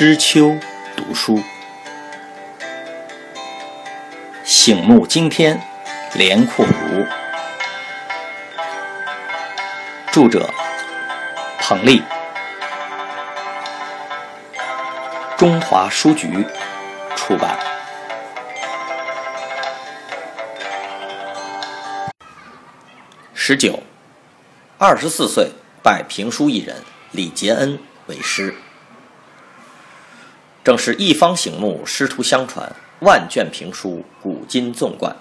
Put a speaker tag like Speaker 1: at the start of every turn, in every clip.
Speaker 1: 知秋读书，醒目惊天，连阔如。著者：彭丽，中华书局出版。十九，二十四岁拜评书艺人李杰恩为师。正是一方醒目，师徒相传，万卷评书，古今纵贯。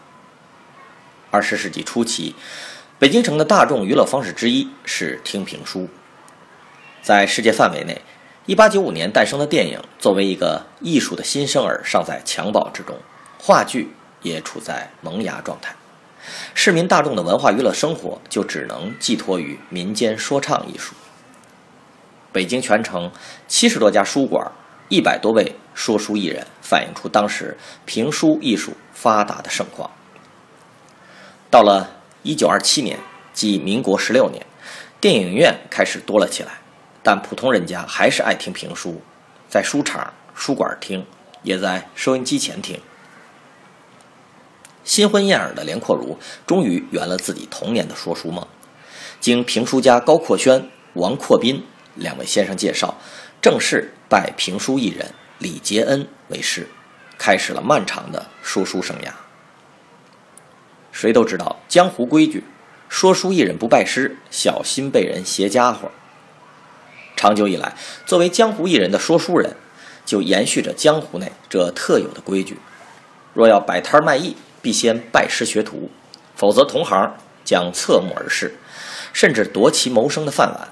Speaker 1: 二十世纪初期，北京城的大众娱乐方式之一是听评书。在世界范围内，一八九五年诞生的电影，作为一个艺术的新生儿，尚在襁褓之中；话剧也处在萌芽状态。市民大众的文化娱乐生活，就只能寄托于民间说唱艺术。北京全城七十多家书馆。一百多位说书艺人反映出当时评书艺术发达的盛况。到了一九二七年，即民国十六年，电影院开始多了起来，但普通人家还是爱听评书，在书场、书馆听，也在收音机前听。新婚燕尔的连阔如终于圆了自己童年的说书梦。经评书家高阔轩、王阔斌两位先生介绍。正式拜评书艺人李杰恩为师，开始了漫长的说书生涯。谁都知道江湖规矩，说书艺人不拜师，小心被人携家伙。长久以来，作为江湖艺人的说书人，就延续着江湖内这特有的规矩：若要摆摊卖艺，必先拜师学徒，否则同行将侧目而视，甚至夺其谋生的饭碗。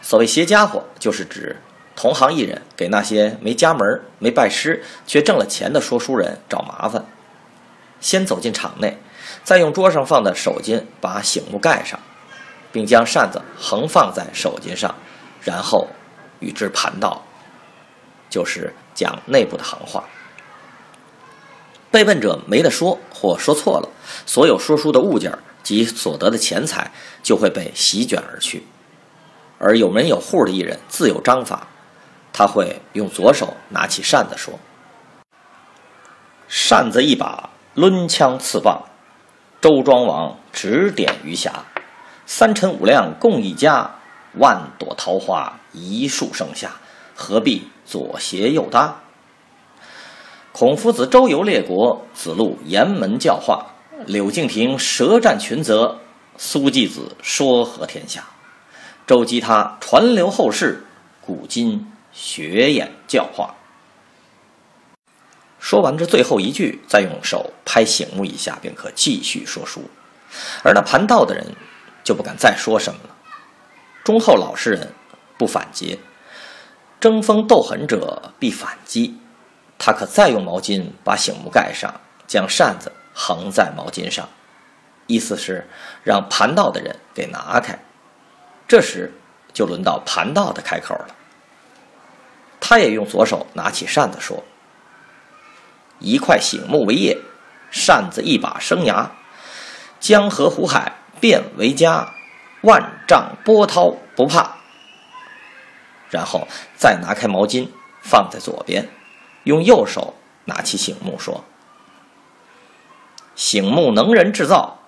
Speaker 1: 所谓携家伙，就是指同行艺人给那些没家门、没拜师却挣了钱的说书人找麻烦。先走进场内，再用桌上放的手巾把醒目盖上，并将扇子横放在手巾上，然后与之盘道，就是讲内部的行话。被问者没得说或说错了，所有说书的物件及所得的钱财就会被席卷而去。而有门有户的艺人自有章法，他会用左手拿起扇子说：“扇子一把，抡枪刺棒，周庄王指点余霞，三陈五亮共一家，万朵桃花一树盛夏，何必左斜右搭？孔夫子周游列国，子路沿门教化，柳敬亭舌战群则，苏季子说和天下。”周姬他传流后世，古今学演教化。说完这最后一句，再用手拍醒目一下，便可继续说书。而那盘道的人就不敢再说什么了。忠厚老实人不反诘，争锋斗狠者必反击。他可再用毛巾把醒目盖上，将扇子横在毛巾上，意思是让盘道的人给拿开。这时，就轮到盘道的开口了。他也用左手拿起扇子说：“一块醒目为业，扇子一把生涯。江河湖海变为家，万丈波涛不怕。”然后再拿开毛巾放在左边，用右手拿起醒目说：“醒目能人制造，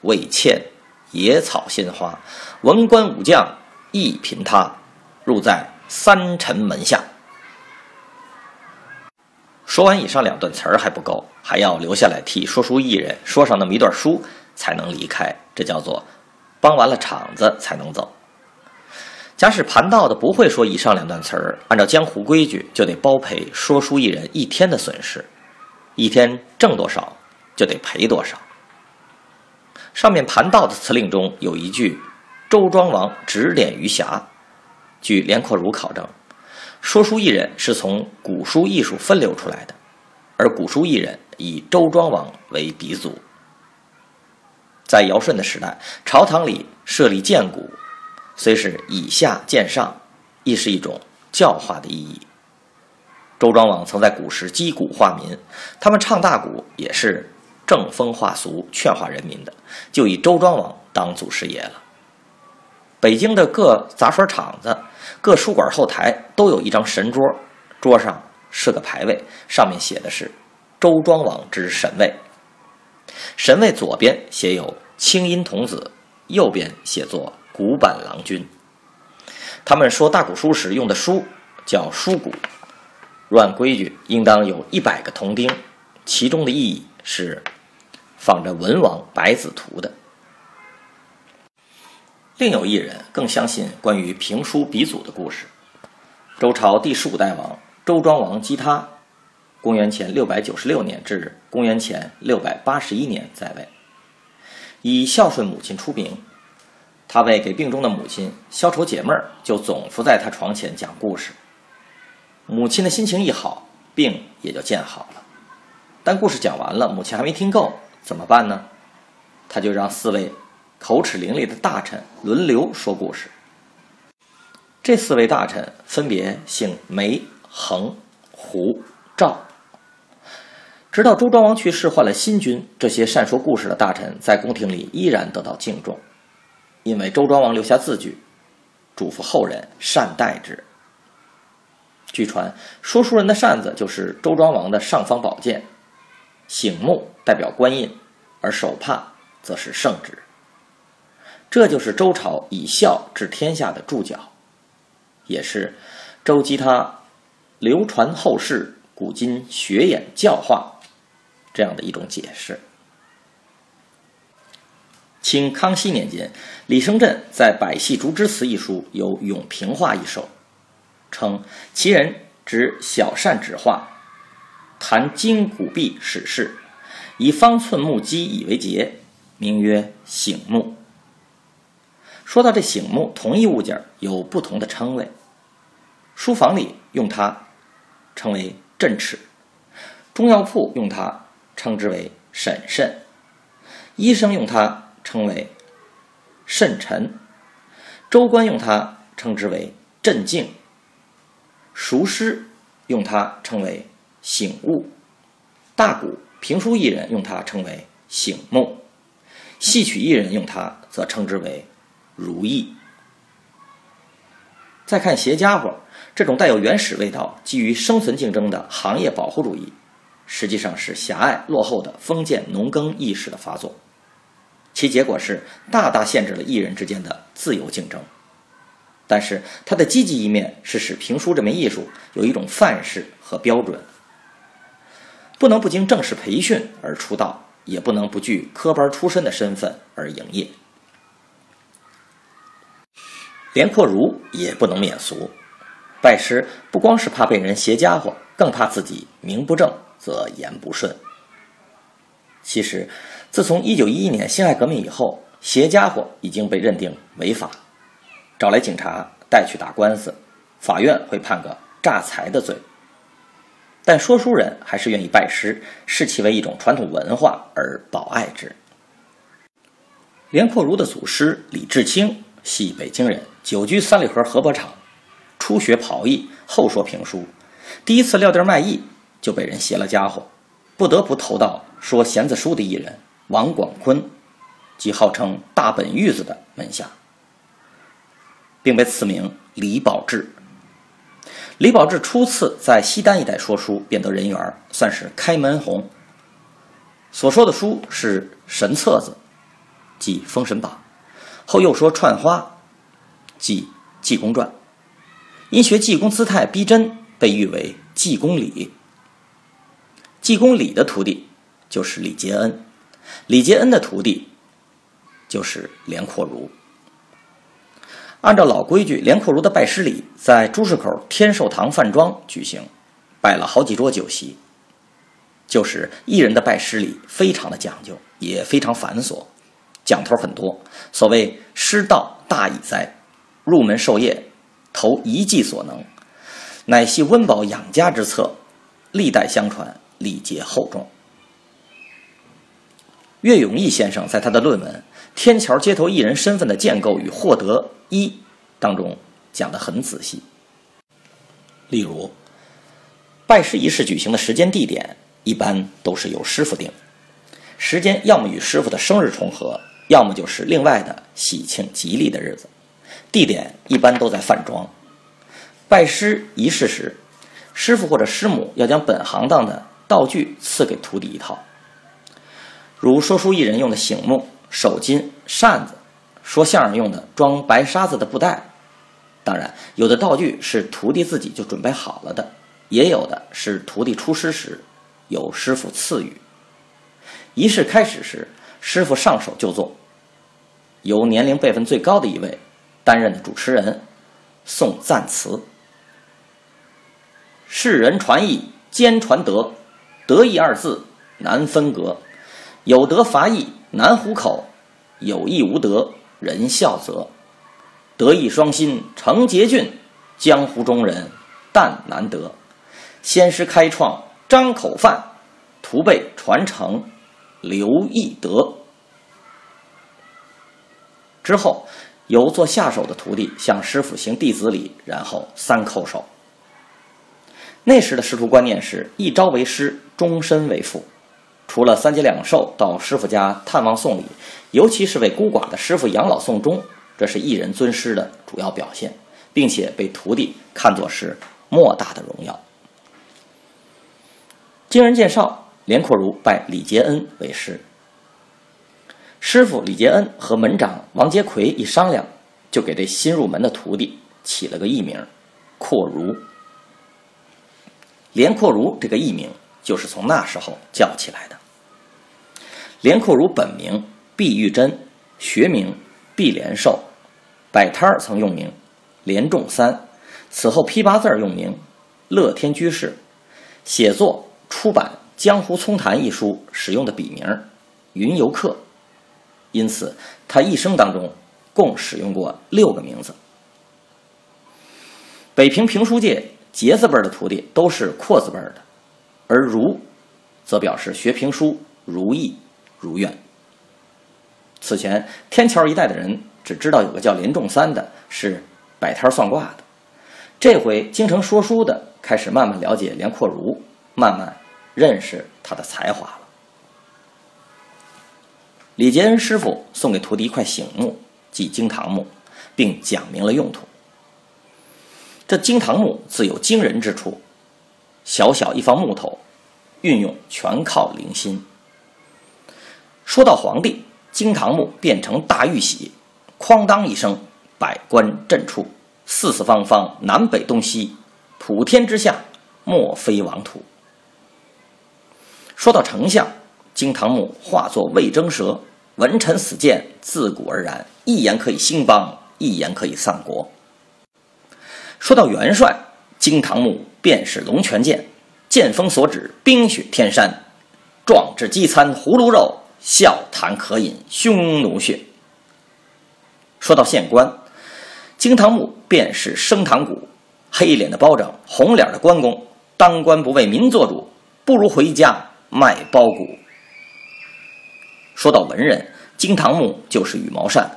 Speaker 1: 未欠。”野草鲜花，文官武将亦凭他，入在三臣门下。说完以上两段词儿还不够，还要留下来替说书艺人说上那么一段书，才能离开。这叫做帮完了场子才能走。假使盘道的不会说以上两段词儿，按照江湖规矩，就得包赔说书艺人一天的损失，一天挣多少就得赔多少。上面盘道的词令中有一句：“周庄王指点余霞。”据连阔如考证，说书艺人是从古书艺术分流出来的，而古书艺人以周庄王为鼻祖。在尧舜的时代，朝堂里设立谏鼓，虽是以下见上，亦是一种教化的意义。周庄王曾在古时击鼓化民，他们唱大鼓也是。正风化俗，劝化人民的，就以周庄王当祖师爷了。北京的各杂耍场子、各书馆后台都有一张神桌，桌上是个牌位，上面写的是“周庄王之神位”。神位左边写有清音童子，右边写作古板郎君。他们说大鼓书时用的书叫书鼓，按规矩应当有一百个铜钉，其中的意义是仿着文王百子图的。另有一人更相信关于评书鼻祖的故事。周朝第十五代王周庄王姬他，公元前六百九十六年至公元前六百八十一年在位，以孝顺母亲出名。他为给病中的母亲消愁解闷儿，就总伏在他床前讲故事。母亲的心情一好，病也就见好了。但故事讲完了，母亲还没听够，怎么办呢？他就让四位。口齿伶俐的大臣轮流说故事。这四位大臣分别姓梅、恒、胡、赵。直到周庄王去世，换了新君，这些善说故事的大臣在宫廷里依然得到敬重，因为周庄王留下字据，嘱咐后人善待之。据传，说书人的扇子就是周庄王的尚方宝剑，醒目代表官印，而手帕则是圣旨。这就是周朝以孝治天下的注脚，也是周姬他流传后世、古今学演教化这样的一种解释。清康熙年间，李生镇在《百戏竹枝词》一书有咏评话一首，称其人指小善指画，谈今古币史事，以方寸木机以为节，名曰醒目。说到这醒目，同一物件有不同的称谓。书房里用它称为镇尺，中药铺用它称之为审慎，医生用它称为慎臣，州官用它称之为镇静，熟师用它称为醒悟，大鼓评书艺人用它称为醒目，戏曲艺人用它则称之为。如意。再看鞋家伙这种带有原始味道、基于生存竞争的行业保护主义，实际上是狭隘落后的封建农耕意识的发作，其结果是大大限制了艺人之间的自由竞争。但是它的积极一面是使评书这门艺术有一种范式和标准，不能不经正式培训而出道，也不能不具科班出身的身份而营业。连阔如也不能免俗，拜师不光是怕被人携家伙，更怕自己名不正则言不顺。其实，自从一九一一年辛亥革命以后，携家伙已经被认定违法，找来警察带去打官司，法院会判个诈财的罪。但说书人还是愿意拜师，视其为一种传统文化而保爱之。连阔如的祖师李志清系北京人。久居三里河河泊场，初学跑艺，后说评书。第一次撂地卖艺，就被人携了家伙，不得不投到说弦子书的艺人王广坤，即号称大本玉子的门下，并被赐名李宝志。李宝志初次在西单一带说书，便得人缘，算是开门红。所说的书是神册子，即《封神榜》，后又说串花。即济公传，因学济公姿态逼真，被誉为济公李。济公李的徒弟就是李杰恩，李杰恩的徒弟就是连阔如。按照老规矩，连阔如的拜师礼在朱市口天寿堂饭庄举行，摆了好几桌酒席。就是艺人的拜师礼非常的讲究，也非常繁琐，讲头很多。所谓师道大矣哉。入门授业，投一技所能，乃系温饱养家之策，历代相传，礼节厚重。岳永义先生在他的论文《天桥街头艺人身份的建构与获得一》当中讲得很仔细。例如，拜师仪式举行的时间地点一般都是由师傅定，时间要么与师傅的生日重合，要么就是另外的喜庆吉利的日子。地点一般都在饭庄。拜师仪式时，师傅或者师母要将本行当的道具赐给徒弟一套，如说书艺人用的醒目、手巾、扇子，说相声用的装白沙子的布袋。当然，有的道具是徒弟自己就准备好了的，也有的是徒弟出师时由师傅赐予。仪式开始时，师傅上手就做，由年龄辈分最高的一位担任的主持人诵赞词。世人传艺兼传德，德艺二字难分隔。有德伐艺难糊口，有艺无德人笑则。德艺双馨成杰俊，江湖中人但难得。先师开创张口饭，徒辈传承刘义德。之后，由做下手的徒弟向师傅行弟子礼，然后三叩首。那时的师徒观念是一朝为师，终身为父。除了三节两寿到师傅家探望送礼，尤其是为孤寡的师傅养老送终，这是一人尊师的主要表现，并且被徒弟看作是莫大的荣耀。经人介绍，连阔如拜李杰恩为师。师傅李杰恩和门长王杰奎一商量，就给这新入门的徒弟起了个艺名——阔如。连阔如这个艺名就是从那时候叫起来的。连阔如本名毕玉珍，学名毕连寿，摆摊儿曾用名连仲三，此后批八字用名乐天居士，写作出版《江湖丛谈》一书使用的笔名云游客，因此他一生当中共使用过六个名字。北平评书界。杰字辈的徒弟都是阔字辈的，而如，则表示学评书如意如愿。此前天桥一带的人只知道有个叫连仲三的，是摆摊算卦的。这回京城说书的开始慢慢了解连阔如，慢慢认识他的才华了。李杰恩师傅送给徒弟一块醒木，即惊堂木，并讲明了用途。这惊堂木自有惊人之处，小小一方木头，运用全靠灵心。说到皇帝，惊堂木变成大玉玺，哐当一声，百官震触，四四方方，南北东西，普天之下，莫非王土。说到丞相，惊堂木化作魏征蛇，文臣死谏，自古而然，一言可以兴邦，一言可以丧国。说到元帅，惊堂木便是龙泉剑，剑锋所指，冰雪天山，壮志饥餐葫芦肉，笑谈渴饮匈奴血。说到县官，惊堂木便是升堂鼓，黑脸的包拯，红脸的关公，当官不为民做主，不如回家卖包谷。说到文人，金堂木就是羽毛扇，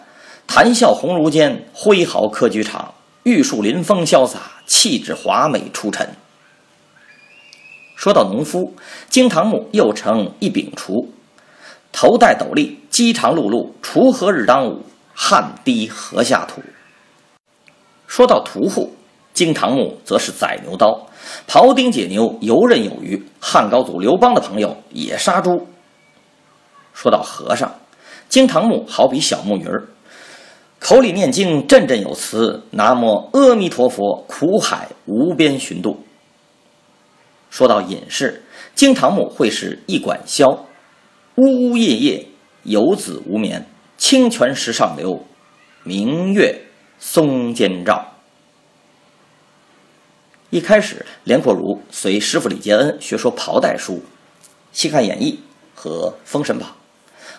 Speaker 1: 谈笑鸿儒间，挥毫科举场。玉树临风，潇洒气质，华美出尘。说到农夫，金堂木又称一柄锄，头戴斗笠，饥肠辘辘，锄禾日当午，汗滴禾下土。说到屠户，金堂木则是宰牛刀，庖丁解牛，游刃有余。汉高祖刘邦的朋友也杀猪。说到和尚，惊堂木好比小木鱼儿。口里念经，振振有词。南无阿弥陀佛，苦海无边寻渡。说到隐士，惊堂木会是一管箫，呜呜咽咽，游子无眠。清泉石上流，明月松间照。一开始，连阔如随师傅李杰恩学说袍带书，《西汉演义》和《封神榜》，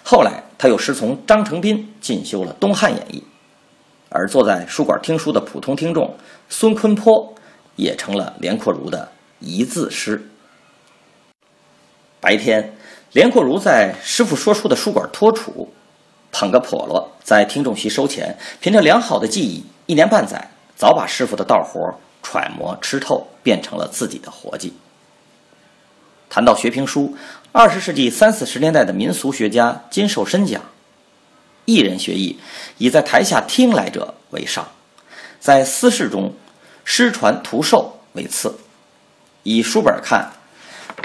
Speaker 1: 后来他又师从张承斌进修了《东汉演义》。而坐在书馆听书的普通听众孙坤坡，也成了连阔如的一字师。白天，连阔如在师傅说书的书馆托处，捧个笸箩在听众席收钱，凭着良好的技艺，一年半载，早把师傅的道活揣摩吃透，变成了自己的活计。谈到学评书，二十世纪三四十年代的民俗学家金寿申讲。艺人学艺，以在台下听来者为。上，在私事中失传徒授为次，以书本看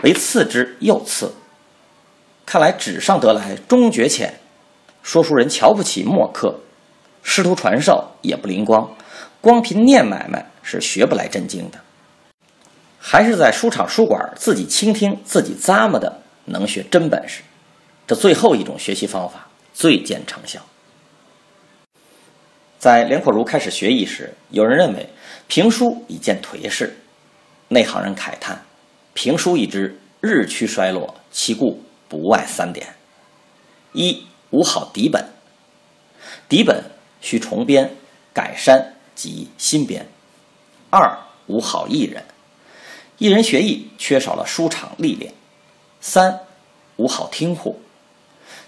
Speaker 1: 为次之又次。看来纸上得来终觉浅，说书人瞧不起墨客，师徒传授也不灵光，光凭念买卖是学不来真经的。还是在书场书馆自己倾听、自己咂摸的，能学真本事。这最后一种学习方法最见成效。在连阔如开始学艺时，有人认为评书已见颓势，内行人慨叹：评书一支日趋衰落，其故不外三点：一无好底本，底本需重编、改删及新编；二无好艺人。艺人学艺缺少了书场历练，三无好听户，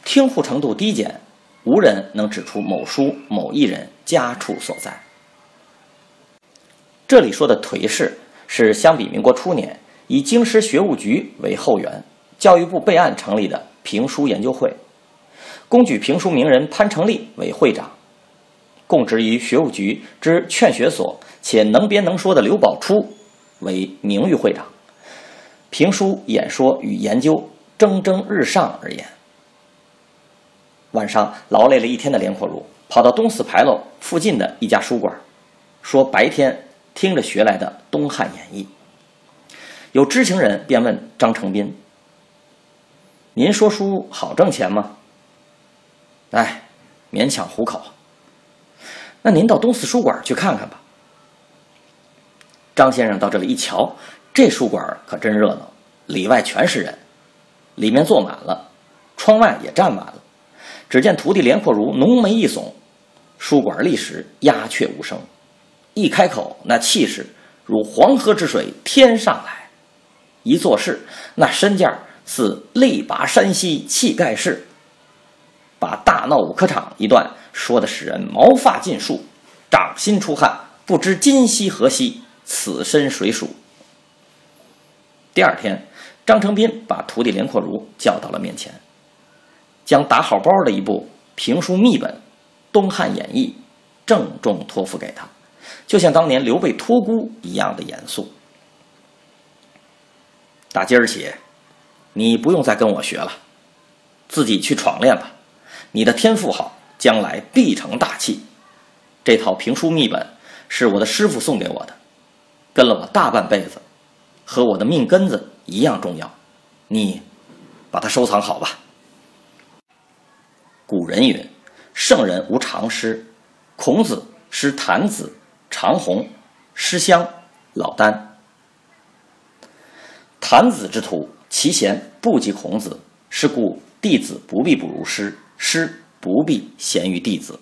Speaker 1: 听户程度低减，无人能指出某书某艺人家处所在。这里说的颓势，是相比民国初年以京师学务局为后援，教育部备案成立的评书研究会，公举评书名人潘成立为会长，供职于学务局之劝学所且能编能说的刘宝初。为名誉会长，评书演说与研究蒸蒸日上而言。晚上劳累了一天的连阔如跑到东四牌楼附近的一家书馆，说白天听着学来的东汉演义。有知情人便问张成斌：“您说书好挣钱吗？”“哎，勉强糊口。”“那您到东四书馆去看看吧。”张先生到这里一瞧，这书馆可真热闹，里外全是人，里面坐满了，窗外也站满了。只见徒弟连阔如浓眉一耸，书馆立时鸦雀无声，一开口那气势如黄河之水天上来，一做事那身价似力拔山兮气盖世，把大闹五科场一段说的使人毛发尽竖，掌心出汗，不知今夕何夕。此身谁属？第二天，张成斌把徒弟连阔如叫到了面前，将打好包的一部评书秘本《东汉演义》郑重托付给他，就像当年刘备托孤一样的严肃。打今儿起，你不用再跟我学了，自己去闯练吧。你的天赋好，将来必成大器。这套评书秘本是我的师傅送给我的。跟了我大半辈子，和我的命根子一样重要，你把它收藏好吧。古人云：“圣人无常师。”孔子师谭子、长虹，师襄、老聃。谭子之徒，其贤不及孔子，是故弟子不必不如师，师不必贤于弟子。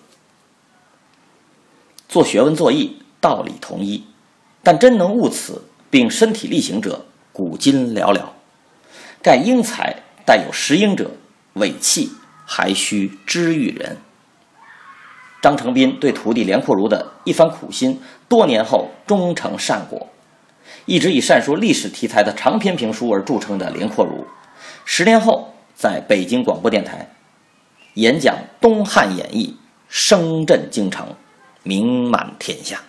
Speaker 1: 做学问、做艺，道理同一。但真能悟此并身体力行者，古今寥寥。盖英才带有识英者，伟气还需知遇人。张成斌对徒弟连阔如的一番苦心，多年后终成善果。一直以善说历史题材的长篇评书而著称的连阔如，十年后在北京广播电台演讲《东汉演义》，声震京城，名满天下。